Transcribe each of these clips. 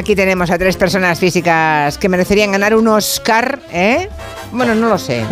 Aquí tenemos a tres personas físicas que merecerían ganar un Oscar, ¿eh? Bueno, no lo sé.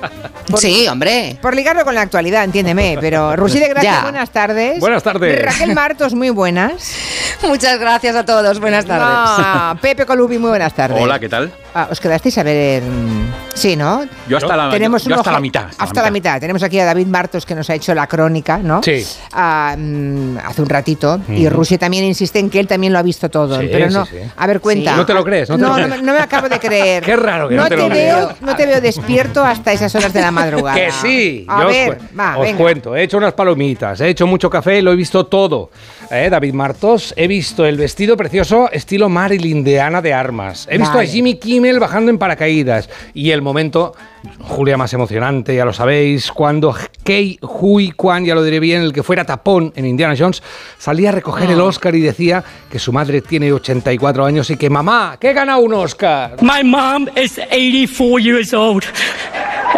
sí, hombre. Por ligarlo con la actualidad, entiéndeme, pero Rusí de Gracia, Ya. buenas tardes. Buenas tardes. Raquel Martos, muy buenas. Muchas gracias a todos. Buenas tardes. Ah, Pepe Colubi, muy buenas tardes. Hola, ¿qué tal? Ah, ¿Os quedasteis a ver? mm, Sí, ¿no? Yo hasta la, Tenemos yo hasta la mitad. Hasta, la, mitad. Tenemos aquí a David Martos que nos ha hecho la crónica, ¿no? Sí. Ah, mm, hace un ratito. Y Rusia también insiste en que él también lo ha visto todo. Sí, pero no. sí. A ver, cuenta. Sí. ¿No te lo crees? ¿No te lo crees? me- no me acabo de creer. Qué raro que no te lo veo, creas. No te veo despierto hasta esas horas de la madrugada. Que sí, A yo os ver, cu- va, os cuento. He hecho unas palomitas, he hecho mucho café lo he visto todo. ¿Eh, David Martos, he visto el vestido precioso estilo Marilyn de Ana de Armas. He visto Vale. a Jimmy Kimmel bajando en paracaídas. Y el momento, Julia, más emocionante, ya lo sabéis, cuando Kei Hui Kwan, ya lo diré bien, el que fuera tapón en Indiana Jones, salía a recoger Ah. el Oscar y decía que su madre tiene 84 años y que mamá, que gana un Oscar. My mom is 84 years old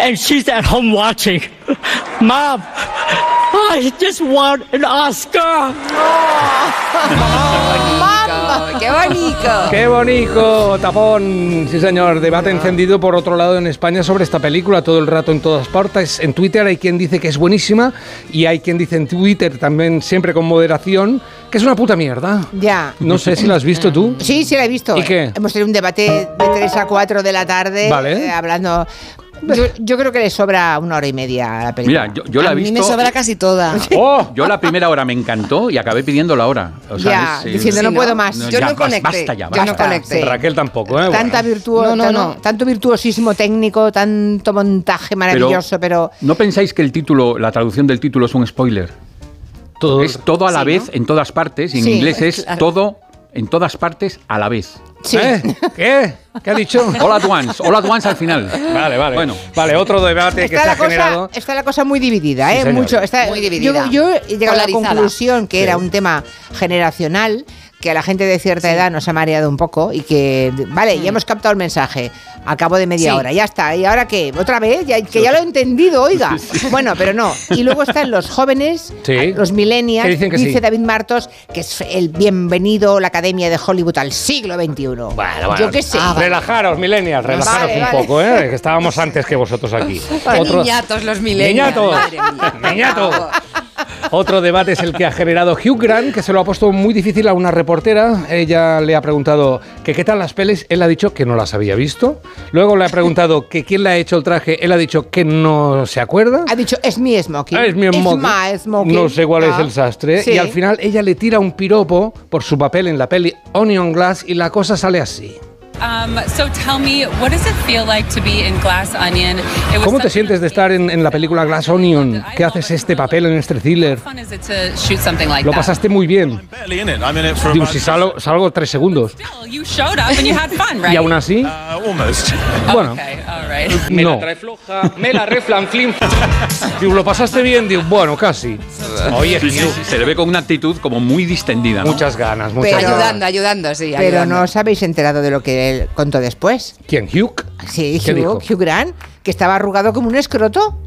and she's at home watching. Mom, I just won an Oscar. ¡Qué bonito! ¡Qué bonito! Tapón, sí señor. Debate encendido por otro lado en España sobre esta película todo el rato en todas partes. En Twitter hay quien dice que es buenísima y hay quien dice en Twitter también siempre con moderación que es una puta mierda. Ya. No sé si la has visto tú. Sí, sí la he visto. ¿Y qué? Hemos tenido un debate de 3 a 4 de la tarde Vale. eh, hablando... Yo, yo creo que le sobra una hora y media a la película. Mira, yo, yo la a he mí visto. me sobra casi toda. ¡Oh! Yo la primera hora me encantó y acabé pidiendo la hora. O sea, Ya, es, diciendo, Sí, no, ¿no? puedo más. No, Yo ya, no conecté. basta ya, Yo no basta. conecté. Raquel tampoco, ¿eh? Tanta Bueno. virtuo- No, no, tan- no. Tanto virtuosismo técnico, tanto montaje maravilloso, pero... ¿No pensáis que el título, la traducción del título es un spoiler? Todo- Es todo a la Sí, vez, ¿no? en todas partes, y en Sí, inglés es claro. todo en todas partes a la vez. Sí. ¿Eh? ¿Qué? ¿Qué ha dicho? All at once, all at once al final. Vale, vale. Bueno. Vale, otro debate que se la, ha generado. está la cosa muy dividida, Sí, ¿eh? señor. Mucho, está- Muy dividida. Yo, yo he llegado a la conclusión que Sí. era un tema generacional, que a la gente de cierta edad nos ha mareado un poco y que, vale, ya hemos captado el mensaje, a cabo de media Sí. hora, ya está. ¿Y ahora qué? ¿Otra vez? Ya, que ya lo he entendido, oiga. Bueno, pero no. Y luego están los jóvenes, Sí. los millennials, dicen que dice sí. David Martos, que es el bienvenido la Academia de Hollywood al siglo XXI. Bueno, bueno. Yo qué sé. Ah. Relajaros, millennials, relajaros Vale, un vale. poco, ¿eh? Que estábamos antes que vosotros aquí. Qué niñatos los millennials. Niñatos. madre mía. Niñatos. Otro debate es el que ha generado Hugh Grant, que se lo ha puesto muy difícil a una reportera. Ella le ha preguntado que qué tal las pelis. Él ha dicho que no las había visto. Luego le ha preguntado que quién le ha hecho el traje. Él ha dicho que no se acuerda. Ha dicho, es mi smoking. Ah, es mi smoking. smoking. No sé cuál es Ah, el sastre. sí. Y al final ella le tira un piropo por su papel en la peli Onion Glass y la cosa sale así. Um, so tell me, what does it feel like to be in Glass Onion? It was ¿Cómo te sientes de estar en, en la película Glass Onion? ¿Qué haces este papel en este thriller? How fun is it to shoot something like Lo that? pasaste muy bien. barely in it. I'm in it for Digo, si salgo, salgo tres segundos. Still, you showed up and you had fun, right? Y aún así, uh, almost. bueno, Okay, all right. no. floja, me la reflanflin. Digo, ¿lo pasaste bien? Digo, bueno, casi. Oye, Sí, sí, se le ve con una actitud como muy distendida. ¿no? muchas ganas, muchas Pero- ganas. Ayudando, ayudando, sí. Pero ayudando. no os habéis enterado de lo que él contó después. ¿Quién? ¿Hugh? Sí. Hugh, Hugh Grant, que estaba arrugado como un escroto.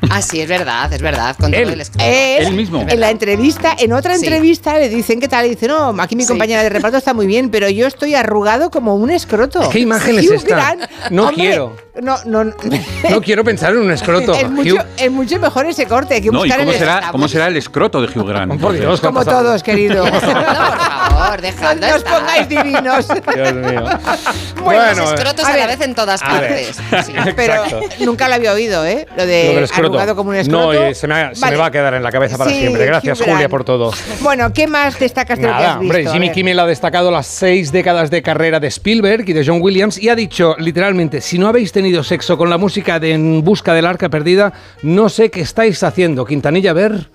Ah, sí, es verdad, es verdad. Con todo Él. el escroto. Él, Él mismo. En la entrevista, en otra Sí. entrevista le dicen qué tal. Y dice, no, aquí mi Sí. compañera de reparto está muy bien, pero yo estoy arrugado como un escroto. ¿Qué imagen es Hugh esta? Grant, No hombre, quiero. No, no, no. No quiero pensar en un escroto. es, mucho, Hugh. es mucho mejor ese corte. Hay que No, ¿y buscar cómo el será, cómo será el escroto de Hugh Grant? Por Dios, Como todos, querido. No, por favor, no os estar. pongáis divinos. Dios mío. Bueno, Bueno, escrotos a a, la vez en todas partes. Sí. Pero nunca lo había oído, ¿eh? Lo de escroto. arrugado como un escroto. No, y se, me, se me va a quedar en la cabeza para Sí, siempre. Gracias, Julia, por todo. Bueno, ¿qué más destacas de lo que Nada, has visto? hombre, A Jimmy. Kimmel ha destacado las seis décadas de carrera de Spielberg y de John Williams y ha dicho literalmente, si no habéis tenido sexo con la música de En busca del arca perdida, no sé qué estáis haciendo. Quintanilla, a ver.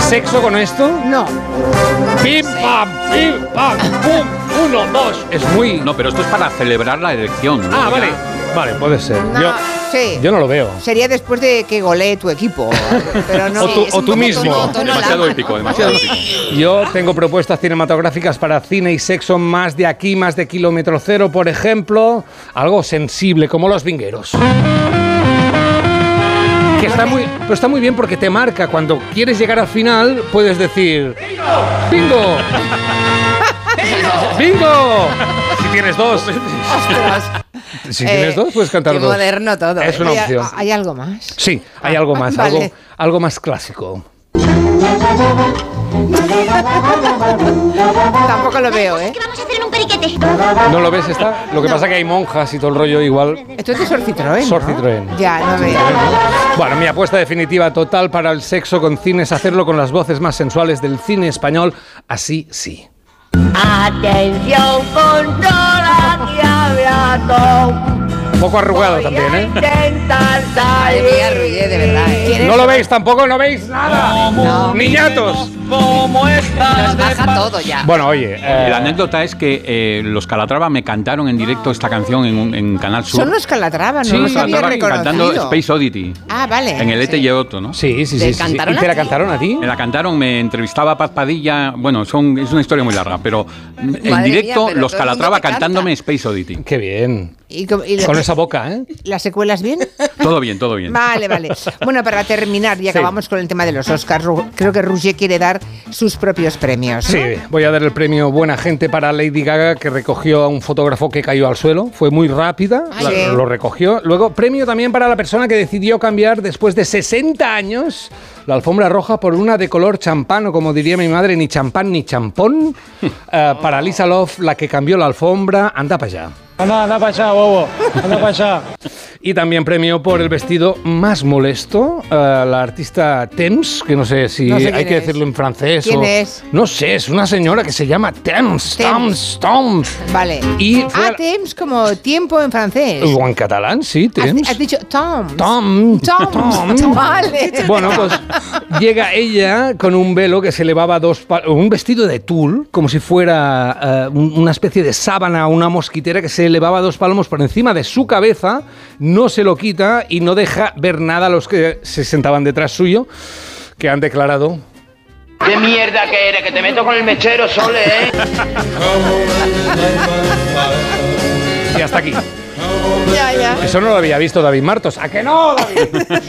¿Sexo con esto? No. ¡Pim, pam, pim, pam, pum! Uno, dos. Es muy... No, pero esto es para celebrar la elección. ¿no? Ah, vale. Vale, puede ser. No, Yo, yo no lo veo. Sería después de que golee tu equipo. Pero no. O tú- o un tú poco mismo. tono- tono Demasiado lama, épico, ¿no? demasiado épico. Yo tengo propuestas cinematográficas para cine y sexo más de aquí, más de kilómetro cero, por ejemplo, algo sensible como Los Vingueros. Que está muy, pero está muy bien porque te marca. Cuando quieres llegar al final, puedes decir ¡Bingo! ¡Bingo! Si tienes dos. Si tienes dos, puedes cantar Qué dos. moderno todo. Es ¿eh? una ¿Hay, opción. hay algo más? Sí, hay algo más, Vale. algo, algo más clásico. Tampoco lo veo, ¿eh? vamos a hacer un periquete? ¿No lo ves esta? Lo que pasa que hay monjas y todo el rollo igual. Esto es de Sor Citroën, ¿no? Sor Citroën. Ya, no veo. Bueno, mi apuesta definitiva total para el sexo con cine es hacerlo con las voces más sensuales del cine español. Así sí. Atención, controla que dog Un poco arrugado también, ¿eh? intentar Madre mía, Rullé, de verdad. ¿eh? ¿No lo veis tampoco? ¿No veis nada? ¡Niñatos! Nos baja todo ya. Bueno, oye, eh, La anécdota es que eh, los Calatrava me cantaron en directo esta canción en, un- en Canal Sur. Son los Calatrava, no Sí, los había Calatrava cantando reconocido. Space Oddity. Ah, vale. En el Ete y Otto, ¿no? Sí, sí, ¿Te sí. cantaron ¿Y te la ti? cantaron a ti? Me la cantaron, me entrevistaba Paz Padilla. Bueno, son, es una historia muy larga, pero en mía, directo pero los todo el mundo Calatrava te canta. cantándome Space Oddity. Qué bien. ¿Y, co- y Con esa boca, ¿eh? ¿Las secuelas bien? Todo bien, todo bien. Vale, vale. Bueno, para terminar, y acabamos con el tema de los Oscars, creo que Rouget quiere dar sus propios premios. ¿no? Sí, voy a dar el premio Buena Gente para Lady Gaga, que recogió a un fotógrafo que cayó al suelo. Fue muy rápida, la- sí. lo recogió. Luego, premio también para la persona que decidió cambiar después de 60 años la alfombra roja por una de color champán, o como diría mi madre, ni champán ni champón. Eh, para Lisa Love, la que cambió la alfombra. Anda para allá. Anda, anda para allá, bobo. Anda para allá. Y también premio por el vestido más molesto a la artista Thames, que no sé si No sé hay que es. decirlo en francés ¿Quién o... es? No sé, es una señora que se llama Thames, Thames. Thames, Thames. Vale. Y ah, a- temps como tiempo en francés. O en catalán, sí, Has, Thames. has dicho Tom. Tom, Tom. Tom. Vale. Bueno, pues llega ella con un velo que se elevaba dos pa- un vestido de tul, como si fuera eh, un- una especie de sábana, una mosquitera que se elevaba dos palmos por encima de su cabeza, no se lo quita y no deja ver nada a los que se sentaban detrás suyo, que han declarado ¿Qué mierda que eres? Que te meto con el mechero, Sole, ¿eh? y hasta aquí. Ya, ya. Eso no lo había visto David Martos. ¿A que no, David?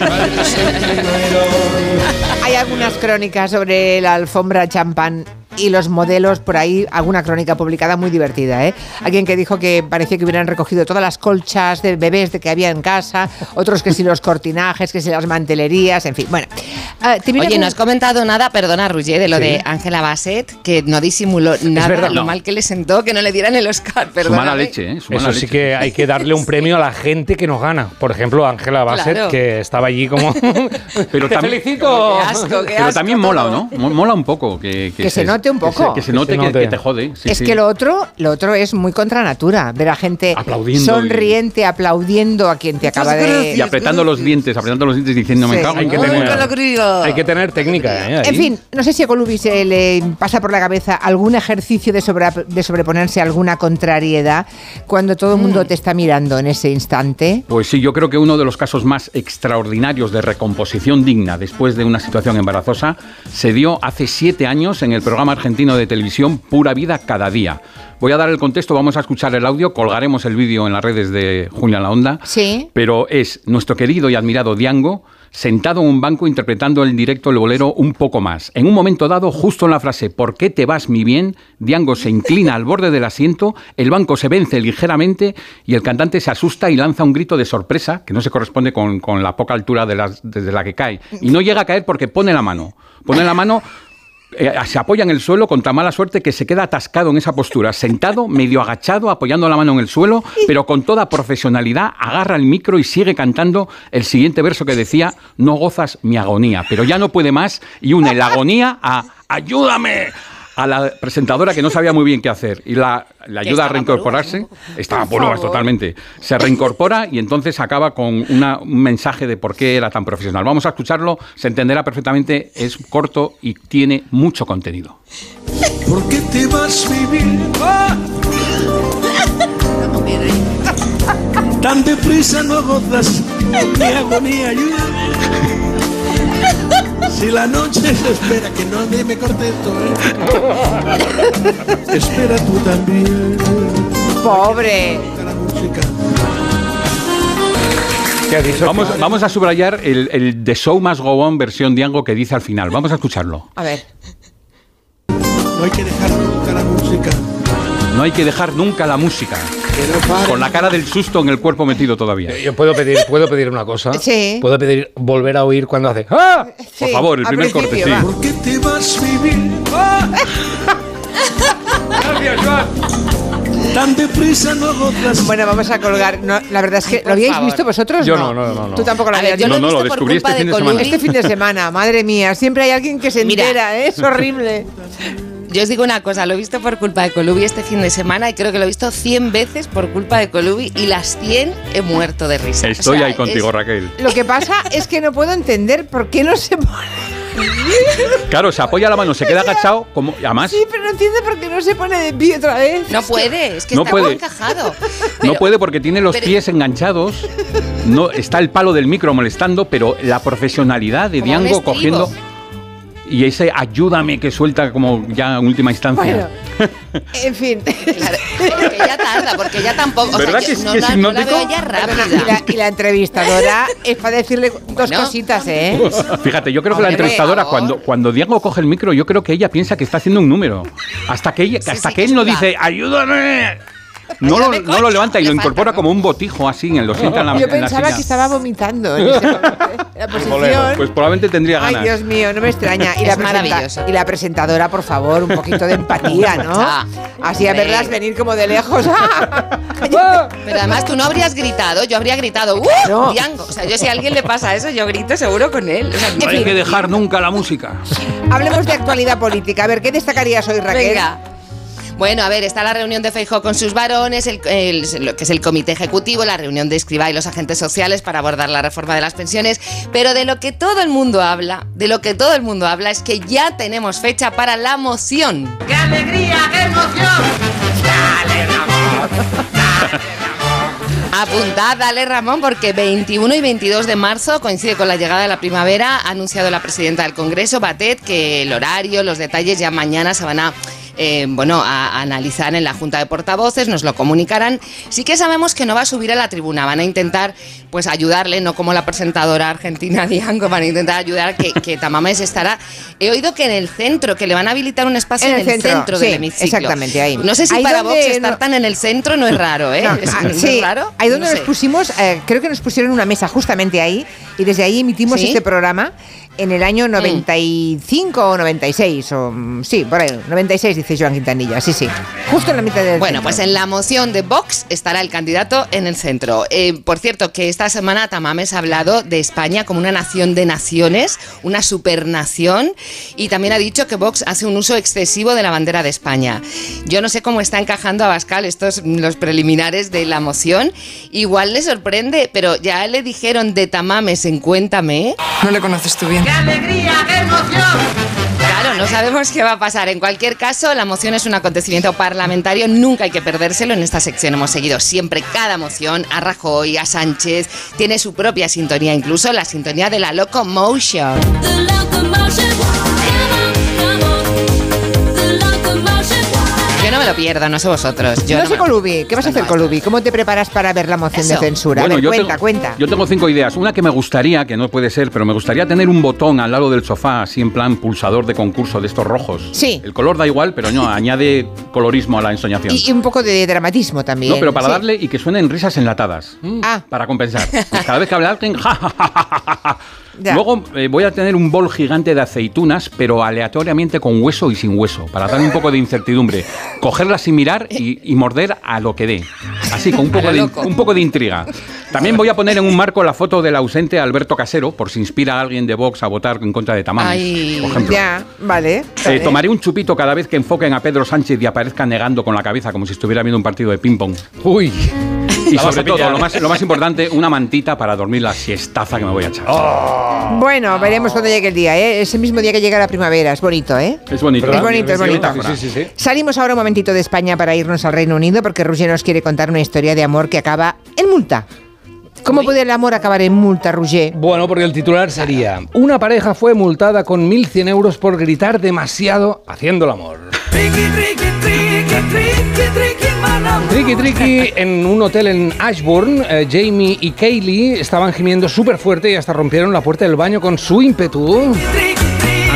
Hay algunas crónicas sobre la alfombra champán y los modelos por ahí, alguna crónica publicada muy divertida, ¿eh? Alguien que dijo que parecía que hubieran recogido todas las colchas de bebés de que había en casa, otros que si los cortinajes, que si las mantelerías, en fin. Bueno, ah, ¿te Oye, algún- no has comentado nada, perdona, Ruggé, de lo de Ángela Bassett, que no disimuló nada verdad. lo No. mal que le sentó que no le dieran el Oscar, Su perdona. mala leche, ¿eh? Su mala Eso sí leche. que hay que darle un premio a la gente que nos gana. Por ejemplo, Ángela Bassett, Claro. que estaba allí como... Pero ¡Te felicito! Qué asco, qué Pero asco también mola. ¿no? Mo- Mola un poco. Que, Que se note un que se- poco. Que se, Que note se que, note. que te jode. sí, es sí. que lo otro, lo otro es muy contra natura, ver a gente Aplaudiendo sonriente, aplaudiendo a quien te acaba de... Y apretando los dientes, apretando los dientes diciendo, me cago Hay en que todo". tener- Nunca lo creo. Hay que tener técnica, ¿eh? En fin, no sé si a Colubi se le pasa por la cabeza algún ejercicio de, sobra- de sobreponerse a alguna contrariedad cuando todo el mundo te está mirando en ese instante. Pues sí, yo creo que uno de los casos más extraordinarios de recomposición digna después de una situación embarazosa se dio hace siete años en el programa argentino de televisión Pura Vida Cada Día. Voy a dar el contexto, vamos a escuchar el audio, colgaremos el vídeo en las redes de Julia La Onda. Sí. Pero es nuestro querido y admirado Diango sentado en un banco interpretando en directo el bolero un poco más. En un momento dado, justo en la frase ¿Por qué te vas mi bien? Diango se inclina al borde del asiento, el banco se vence ligeramente y el cantante se asusta y lanza un grito de sorpresa que no se corresponde con, con la poca altura de las- desde la que cae. Y no llega a caer porque pone la mano. Pone la mano eh, se apoya en el suelo con tan mala suerte que se queda atascado en esa postura, sentado, medio agachado, apoyando la mano en el suelo, pero con toda profesionalidad agarra el micro y sigue cantando el siguiente verso que decía, no gozas mi agonía, pero ya no puede más y une la agonía a ayúdame a la presentadora que no sabía muy bien qué hacer y la, ayuda a reincorporarse. Estaba Por totalmente. Se reincorpora y entonces acaba con una- un mensaje de por qué era tan profesional. Vamos a escucharlo, se entenderá perfectamente, es corto y tiene mucho contenido. ¿Por qué te vas vivir? Tan deprisa no gozas mi agonía, ayúdame. Si la noche se espera, que no me corte esto, ¿eh? Espera tú también. Pobre. Vamos, vamos a subrayar el, el The Show Must Go On versión Diango que dice al final. Vamos a escucharlo. A ver. No hay que dejar nunca la música. No hay que dejar nunca la música. Con la cara del susto en el cuerpo metido todavía. Yo puedo pedir, puedo pedir una cosa. Sí. Puedo pedir volver a oír cuando hace. ¡Ah! Por favor, el primer corte, sí. ¿Por qué te vas a vivir Gracias, Joan. tan deprisa? No gozas. Bueno, vamos a colgar. No, la verdad es que, ¿lo habíais visto vosotros? Yo no, no, no, no. Tú tampoco lo habías yo visto. No, no, lo descubrí este fin de de semana. Este fin de semana, madre mía, siempre hay alguien que se Mira. entera, ¿eh? es horrible. Yo os digo una cosa, lo he visto por culpa de Colubi este fin de semana y creo que lo he visto 100 veces por culpa de Colubi y las 100 he muerto de risa. Estoy O sea, ahí contigo, es- Raquel. Lo que pasa es que no puedo entender por qué no se pone. Claro, se apoya la mano, se queda agachado, como además Sí, pero no entiendo por qué no se pone de pie otra vez. No puede, es que No está puede. muy encajado. no Pero- puede porque tiene los pero- pies enganchados. No está el palo del micro molestando, pero la profesionalidad de Diango estribo. cogiendo y ese ayúdame que suelta como ya en última instancia. Bueno, en fin. Claro, porque ella tarda, porque ella tampoco. O sea, ¿Verdad yo que es- no, que es la, no la hipnótico? veo rápida. y, la, y la entrevistadora es para decirle dos Bueno. cositas, ¿eh? Fíjate, yo creo que la entrevistadora cuando, cuando Diango coge el micro, yo creo que ella piensa que está haciendo un número. Hasta que ella, Sí, hasta sí, que que él no dice ayúdame. No lo, no lo levanta y lo incorpora como un botijo así, en lo sienta en la, Yo en la pensaba silla. que estaba vomitando en ese ¿eh? la posición. Pues probablemente tendría Ay, ganas. Dios mío, no me extraña. Y, Es la y la presentadora, por favor, un poquito de empatía, ¿no? Así a verlas venir como de lejos. Pero además tú no habrías gritado, yo habría gritado, ¡Uh! No. Diango. O sea, yo si a alguien le pasa eso, yo grito seguro con él. O sea, No hay que dejar nunca la música. Hablemos de actualidad política. A ver, ¿qué destacarías hoy, Raquel? Venga. Bueno, a ver, está la reunión de Feijóo con sus varones, el, el- lo que es el comité ejecutivo, la reunión de Escribá y los agentes sociales para abordar la reforma de las pensiones, pero de lo que todo el mundo habla, de lo que todo el mundo habla es que ya tenemos fecha para la moción. ¡Qué alegría, qué emoción! Apuntad, dale Ramón, porque 21 y 22 de marzo coincide con la llegada de la primavera. Ha anunciado la presidenta del Congreso, Batet, que el horario, los detalles ya mañana se van a. eh, bueno, a, a analizar en la Junta de Portavoces, nos lo comunicarán. Sí que sabemos que no va a subir a la tribuna, van a intentar pues ayudarle, no como la presentadora argentina Diango, van a intentar ayudar que, que Tamames estará. He oído que en el centro, que le van a habilitar un espacio en el, centro, del sí, hemiciclo. Exactamente, ahí. No sé si Ahí para Vox estar no- tan en el centro no es raro, ¿eh? No, ¿Es, ah, ¿no es sí, raro? ahí donde No nos sé. pusimos, eh, creo que nos pusieron una mesa justamente ahí y desde ahí emitimos ¿Sí? este programa en el año 95 o 96, o mm, sí, por ahí, 96 dice Joan Quintanilla, sí, sí, justo en la mitad del Bueno, centro. pues en la moción de Vox estará el candidato en el centro. Eh, por cierto, que esta semana Tamames ha hablado de España como una nación de naciones, una supernación, y también ha dicho que Vox hace un uso excesivo de la bandera de España. Yo no sé cómo está encajando a Bascal estos los preliminares de la moción. Igual le sorprende, pero ya le dijeron de Tamames en Cuéntame. No le conoces tú bien. ¡Qué alegría, qué emoción! Claro, no sabemos qué va a pasar. En cualquier caso, la moción es un acontecimiento parlamentario, nunca hay que perdérselo. En esta sección hemos seguido siempre cada moción, a Rajoy, a Sánchez, tiene su propia sintonía, incluso la sintonía de la Locomotion. Lo pierdo, no sé vosotros. Yo no, no sé, me- Colubi, ¿qué vas a hacer, Colubi? ¿Cómo te preparas para ver la moción de censura? a ver, yo cuenta, tengo- cuenta. Yo tengo cinco ideas. Una que me gustaría, que no puede ser, pero me gustaría tener un botón al lado del sofá, así en plan pulsador de concurso de estos rojos. Sí. El color da igual, pero no, añade colorismo a la ensoñación. Y, y un poco de dramatismo también. no, pero para sí. darle y que suenen risas enlatadas. Ah, Para compensar. Pues cada vez que habla alguien, ja, ja, ja, ja, ja, ja. Ya. Luego eh, voy a tener un bol gigante de aceitunas, pero aleatoriamente con hueso y sin hueso, para darle un poco de incertidumbre. Cogerlas sin mirar y, y morder a lo que dé. Así, con un poco, de, loco. un poco de intriga. También voy a poner en un marco la foto del ausente Alberto Casero, por si inspira a alguien de Vox a votar en contra de Tamames, Ay. por ejemplo. ya, vale. Eh, vale. tomaré un chupito cada vez que enfoquen a Pedro Sánchez y aparezca negando con la cabeza como si estuviera viendo un partido de ping-pong. Uy. Y sobre todo, lo más, lo más importante, una mantita para dormir la siestaza que me voy a echar. Bueno, veremos cuando llegue el día, ¿eh? Es el mismo día que llega la primavera, es bonito, ¿eh? Es bonito. Es bonito, es bonito. Sí, sí. Salimos ahora un momentito de España para irnos al Reino Unido porque Roger nos quiere contar una historia de amor que acaba en multa. ¿Cómo puede el amor acabar en multa, Roger? Bueno, porque el titular sería: Una pareja fue multada con 1.100 euros por gritar demasiado haciendo el amor. Tricky Tricky en un hotel en Ashburn, eh, Jamie y Kaylee estaban gimiendo súper fuerte y hasta rompieron la puerta del baño con su ímpetu.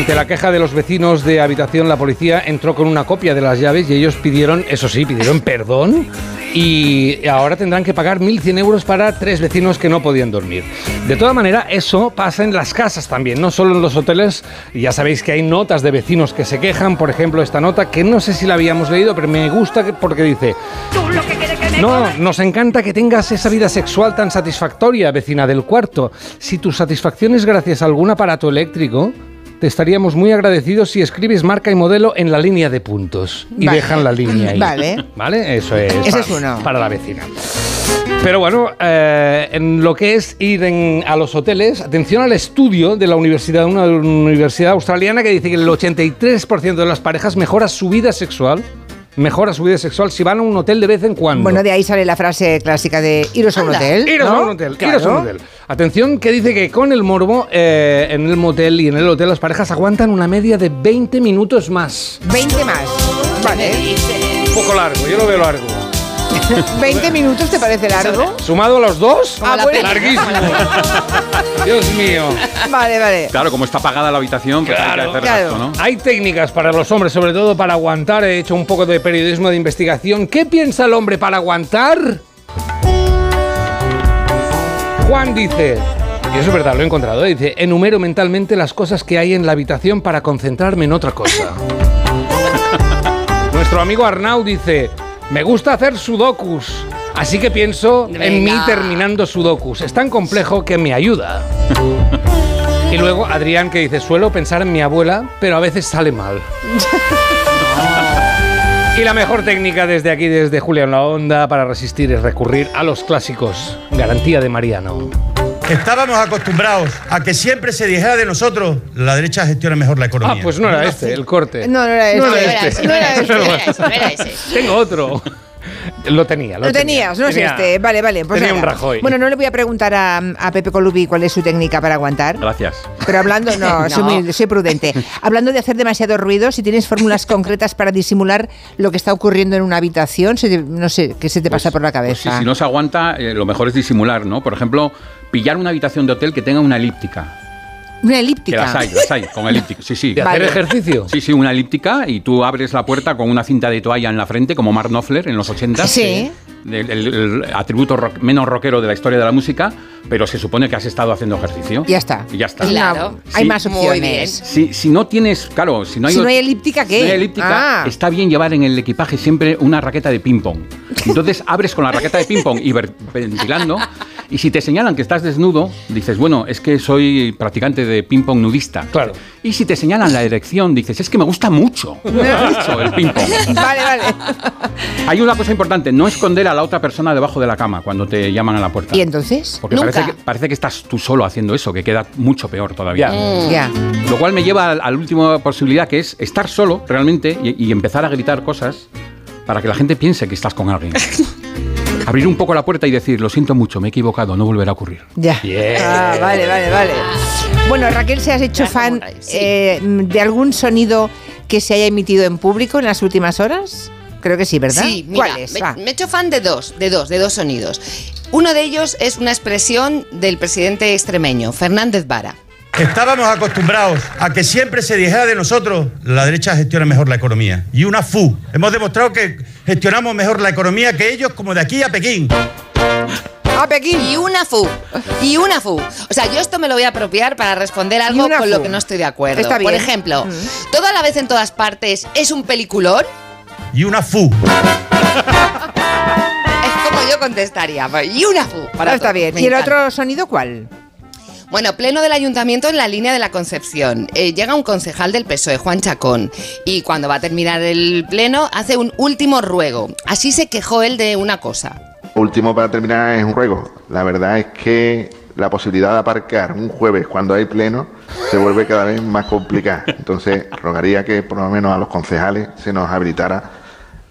Ante la queja de los vecinos de habitación, la policía entró con una copia de las llaves y ellos pidieron, eso sí, pidieron perdón y ahora tendrán que pagar 1.100 euros para tres vecinos que no podían dormir. De toda manera, eso pasa en las casas también, no solo en los hoteles. Ya sabéis que hay notas de vecinos que se quejan, por ejemplo, esta nota que no sé si la habíamos leído, pero me gusta que- porque dice... No, nos encanta que tengas esa vida sexual tan satisfactoria, vecina del cuarto. Si tu satisfacción es gracias a algún aparato eléctrico, te estaríamos muy agradecidos si escribes marca y modelo en la línea de puntos y Vale. dejan la línea ahí. Vale. ¿Vale? Eso es, para, es uno. para la vecina. Pero bueno, eh, en lo que es ir en- a los hoteles, atención al estudio de la universidad, una universidad australiana que dice que el 83% de las parejas mejora su vida sexual, mejora su vida sexual si van a un hotel de vez en cuando. Bueno, de ahí sale la frase clásica de iros a un hotel. Iros ¿no? a un hotel, Claro. iros a un hotel. Atención que dice que con el morbo eh, en el motel y en el hotel las parejas aguantan una media de 20 minutos más. 20 más. Vale. Un poco largo, yo lo veo largo. ¿20 minutos te parece largo? ¿Sumado a los dos? Ah, bueno. Larguísimo. Dios mío. Vale, vale. Claro, como está apagada la habitación, pues hay que Claro, hacer claro. gasto, ¿no? Hay técnicas para los hombres, sobre todo para aguantar. He hecho un poco de periodismo de investigación. ¿Qué piensa el hombre para aguantar? Juan dice, y eso es verdad, lo he encontrado, dice, enumero mentalmente las cosas que hay en la habitación para concentrarme en otra cosa. Nuestro amigo Arnau dice, me gusta hacer sudokus, así que pienso en mí terminando sudokus. Es tan complejo que me ayuda. Y luego Adrián que dice, suelo pensar en mi abuela, pero a veces sale mal. Y la mejor técnica desde aquí, desde Julia en la Onda, para resistir es recurrir a los clásicos. Garantía de Mariano. Estábamos acostumbrados a que siempre se dijera de nosotros, la derecha gestiona mejor la Ah, economía. pues no era este, el corte. No, no era este. No era este. ese, no era ese, no era ese, no era ese. Tengo otro. Lo tenía, lo, Lo tenía. tenías, no es Tenía- este. Vale, vale. Pues tenía un. Rajoy. Bueno, no le voy a preguntar a, a Pepe Colubi cuál es su técnica para aguantar. Gracias. Pero hablando, no, Soy, muy- soy prudente. Hablando de hacer demasiado ruido, si tienes fórmulas concretas para disimular lo que está ocurriendo en una habitación, se te- no sé, ¿qué se te pasa por la Pues sí, cabeza? si no se aguanta, eh, lo mejor es disimular, ¿no? Por ejemplo, pillar una habitación de hotel que tenga una elíptica. Una Que elíptica. las hay, las hay, con elíptica. Sí, sí. ¿De hacer Vale. ejercicio? Sí, sí, una elíptica y tú abres la puerta con una cinta de toalla en la frente, como Mark Knopfler en los 80. Sí. El, el- el atributo rock- menos rockero de la historia de la música, pero se supone que has estado haciendo ejercicio. Ya está. Y ya está. Claro. Hay más opciones. Si, si no tienes, claro, si no hay, Si no hay elíptica, ¿qué? si no hay elíptica, Ah. está bien llevar en el equipaje siempre una raqueta de ping-pong. Entonces abres con la raqueta de ping-pong y ventilando. Y si te señalan que estás desnudo, dices, bueno, es que soy practicante de ping-pong nudista. Claro. Y si te señalan la erección, dices, es que me gusta mucho, mucho el ping-pong. Vale, vale. Hay una cosa importante, no esconder a la otra persona debajo de la cama cuando te llaman a la puerta. ¿Y entonces? Porque Nunca. parece que, parece que estás tú solo haciendo eso, que queda mucho peor todavía. Ya. Ya. Lo cual me lleva a la última posibilidad, que es estar solo realmente y, y empezar a gritar cosas para que la gente piense que estás con alguien. Abrir un poco la puerta y decir, lo siento mucho, me he equivocado, no volverá a ocurrir. Ya. Bien. Ah, vale, vale, vale. Bueno, Raquel, ¿se has hecho fan eh, de algún sonido que se haya emitido en público en las últimas horas? Creo que sí, ¿verdad? Sí, mira, ¿Cuáles? me, Va. me he hecho fan de dos, de dos, de dos sonidos. Uno de ellos es una expresión del presidente extremeño, Fernández Vara. Estábamos acostumbrados a que siempre se dijera de nosotros, la derecha gestiona mejor la economía. Y una FU. Hemos demostrado que gestionamos mejor la economía que ellos como de aquí a Pekín. ¡A Pekín! Y una fu. Y una fu. O sea, yo esto me lo voy a apropiar para responder algo con fu. lo que no estoy de acuerdo. Está Por bien. ejemplo, Mm. toda la vez en todas partes es un peliculón. Y una FU. Es como yo contestaría. Y una fu. Para Ah, está todo. bien. Me ¿Y el otro sonido cuál? Bueno, pleno del ayuntamiento en la línea de la Concepción. Eh, llega un concejal del PSOE, Juan Chacón, y cuando va a terminar el pleno hace un último ruego. Así se quejó él de una cosa. Último para terminar es un ruego. La verdad es que la posibilidad de aparcar un jueves cuando hay pleno se vuelve cada vez más complicada. Entonces rogaría que por lo menos a los concejales se nos habilitara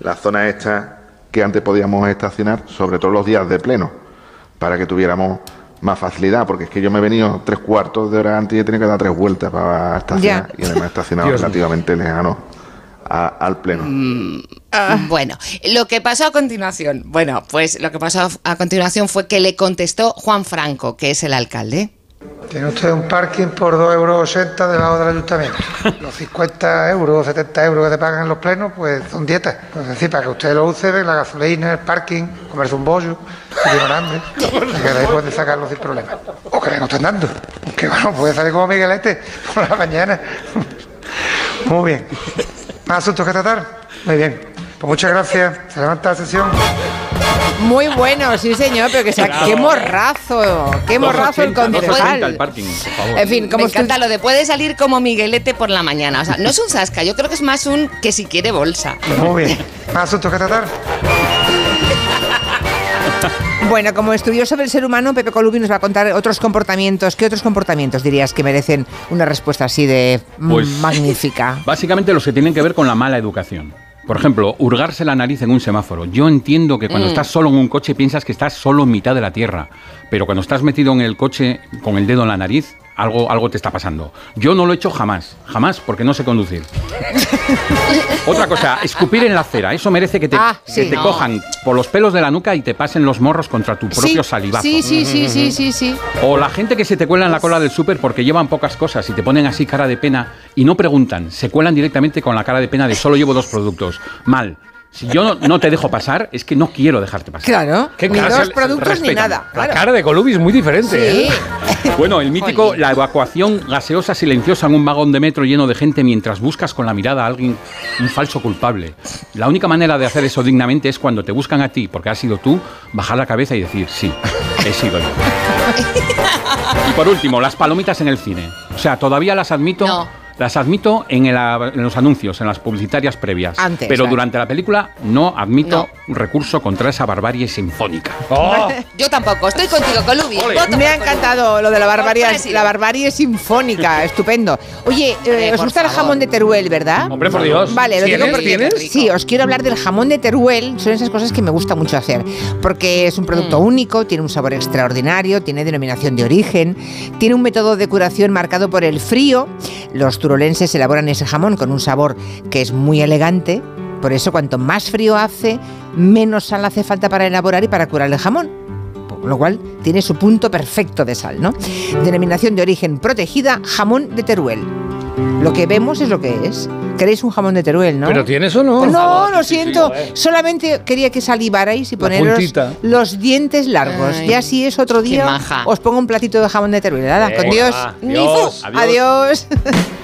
la zona esta que antes podíamos estacionar, sobre todo los días de pleno, para que tuviéramos más facilidad, porque es que yo me he venido tres cuartos de hora antes y he tenido que dar tres vueltas para estacionar Ya. y además he estacionado relativamente lejano a- al pleno. Bueno, lo que pasó a continuación, bueno, pues lo que pasó a continuación fue que le contestó Juan Franco, que es el alcalde. Tiene usted un parking por 2,80 euros debajo del ayuntamiento. Los 50 euros o 70 euros que te pagan en los plenos, pues son dietas. Es decir, para que usted lo use, la gasolina, el parking, comerse un bollo, tiene hambre, y que de ahí puede sacarlo sin problema. O que le no estén dando. Que bueno, puede salir como Miguelete por la mañana. Muy bien. ¿Más asuntos que tratar? Muy bien. Pues muchas gracias. Se levanta la sesión. Muy bueno, sí señor, pero que sea, Bravo. qué morrazo, qué morrazo el 2,80, 2,80 el concejal. parking, por favor. En fin, como Me encanta lo de puede salir como Miguelete por la mañana. O sea, no es un sasca, yo creo que es más un que si quiere bolsa. Muy bien. ¿Más asuntos que tratar? Bueno, como estudioso del ser humano, Pepe Colubi nos va a contar otros comportamientos. ¿Qué otros comportamientos dirías que merecen una respuesta así de mm, Pues- magnífica? Básicamente los que tienen que ver con la mala educación. Por ejemplo, hurgarse la nariz en un semáforo. Yo entiendo que cuando Mm. estás solo en un coche piensas que estás solo en mitad de la tierra, pero cuando estás metido en el coche con el dedo en la nariz, algo, algo te está pasando. Yo no lo he hecho jamás, jamás, porque no sé conducir. Otra cosa, escupir en la acera. Eso merece que te, Ah, que te No. cojan por los pelos de la nuca y te pasen los morros contra tu propio sí, salivazo. sí, sí, sí, sí, sí, sí. O la gente que se te cuela en la cola del súper porque llevan pocas cosas y te ponen así cara de pena y no preguntan, se cuelan directamente con la cara de pena de solo llevo dos productos. Mal. Si yo no, no te dejo pasar, es que no quiero dejarte pasar. Claro, Qué ni dos productos ni nada. La cara de Colubi es muy diferente. Sí. ¿eh? Bueno, el mítico, la evacuación gaseosa silenciosa en un vagón de metro lleno de gente mientras buscas con la mirada a alguien, un falso culpable. La única manera de hacer eso dignamente es cuando te buscan a ti, porque has sido tú, bajar la cabeza y decir, sí, he sido yo. Y por último, las palomitas en el cine. O sea, todavía las admito. No. Las admito en, el- en los anuncios, en las publicitarias previas. Antes, pero durante la película no admito recurso contra esa barbarie sinfónica. Oh, Yo tampoco, estoy contigo, Colubi. Me ha encantado lo de la barbarie, la barbarie sinfónica, estupendo. Oye, eh, Eh, os gusta el jamón de Teruel, ¿verdad? hombre, por Dios. Vale, lo digo ¿Tienes? porque sí, os quiero hablar del jamón de Teruel. Son esas cosas que me gusta mucho hacer, porque es un producto Mm. único, tiene un sabor extraordinario, tiene denominación de origen, tiene un método de curación marcado por el frío. Los turolenses elaboran ese jamón con un sabor que es muy elegante. Por eso, cuanto más frío hace, menos sal hace falta para elaborar y para curar el jamón. Por lo cual tiene su punto perfecto de sal, ¿no? Denominación de origen protegida, jamón de Teruel. Lo que vemos es lo que es. ¿Queréis un jamón de Teruel, no? ¿Pero tienes o no? no, lo siento. Solamente quería que salivarais y poneros los dientes largos. Ay, y así es otro qué día. maja. Os pongo un platito de jamón de Teruel. Nada, con Dios. va. Adiós. Adiós.